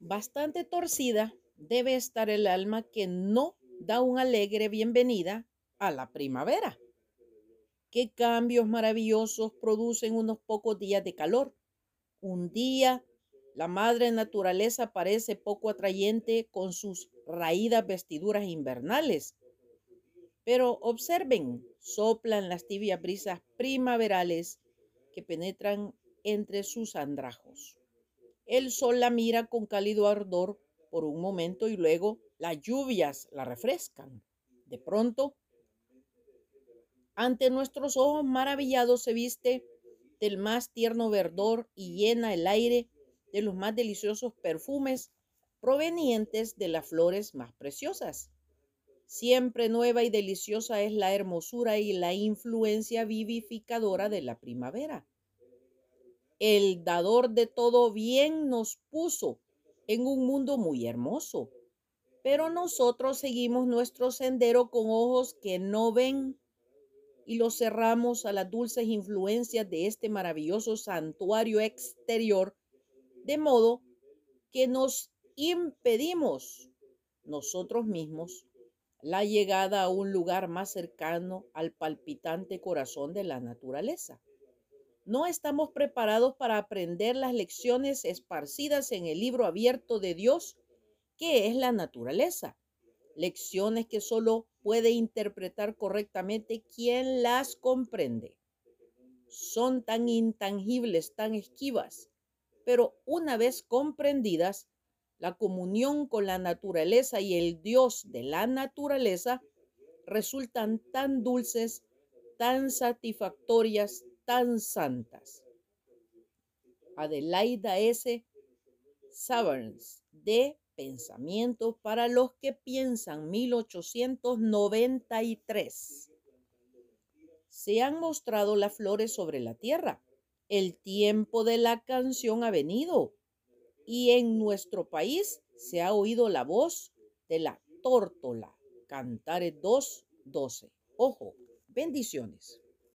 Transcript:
Bastante torcida debe estar el alma que no da una alegre bienvenida a la primavera. Qué cambios maravillosos producen unos pocos días de calor. Un día la madre naturaleza parece poco atrayente con sus raídas vestiduras invernales. Pero observen, soplan las tibias brisas primaverales que penetran entre sus andrajos. El sol la mira con cálido ardor por un momento y luego las lluvias la refrescan. De pronto, ante nuestros ojos maravillados se viste del más tierno verdor y llena el aire de los más deliciosos perfumes provenientes de las flores más preciosas. Siempre nueva y deliciosa es la hermosura y la influencia vivificadora de la primavera. El dador de todo bien nos puso en un mundo muy hermoso, pero nosotros seguimos nuestro sendero con ojos que no ven y lo cerramos a las dulces influencias de este maravilloso santuario exterior, de modo que nos impedimos nosotros mismos la llegada a un lugar más cercano al palpitante corazón de la naturaleza. No estamos preparados para aprender las lecciones esparcidas en el libro abierto de Dios, que es la naturaleza. Lecciones que solo puede interpretar correctamente quien las comprende. Son tan intangibles, tan esquivas, pero una vez comprendidas, la comunión con la naturaleza y el Dios de la naturaleza resultan tan dulces, tan satisfactorias, tan santas. Adelaida S. Saverns, de Pensamiento para los que piensan, 1893. Se han mostrado las flores sobre la tierra. El tiempo de la canción ha venido y en nuestro país se ha oído la voz de la tórtola. Cantare 2.12. Ojo, bendiciones.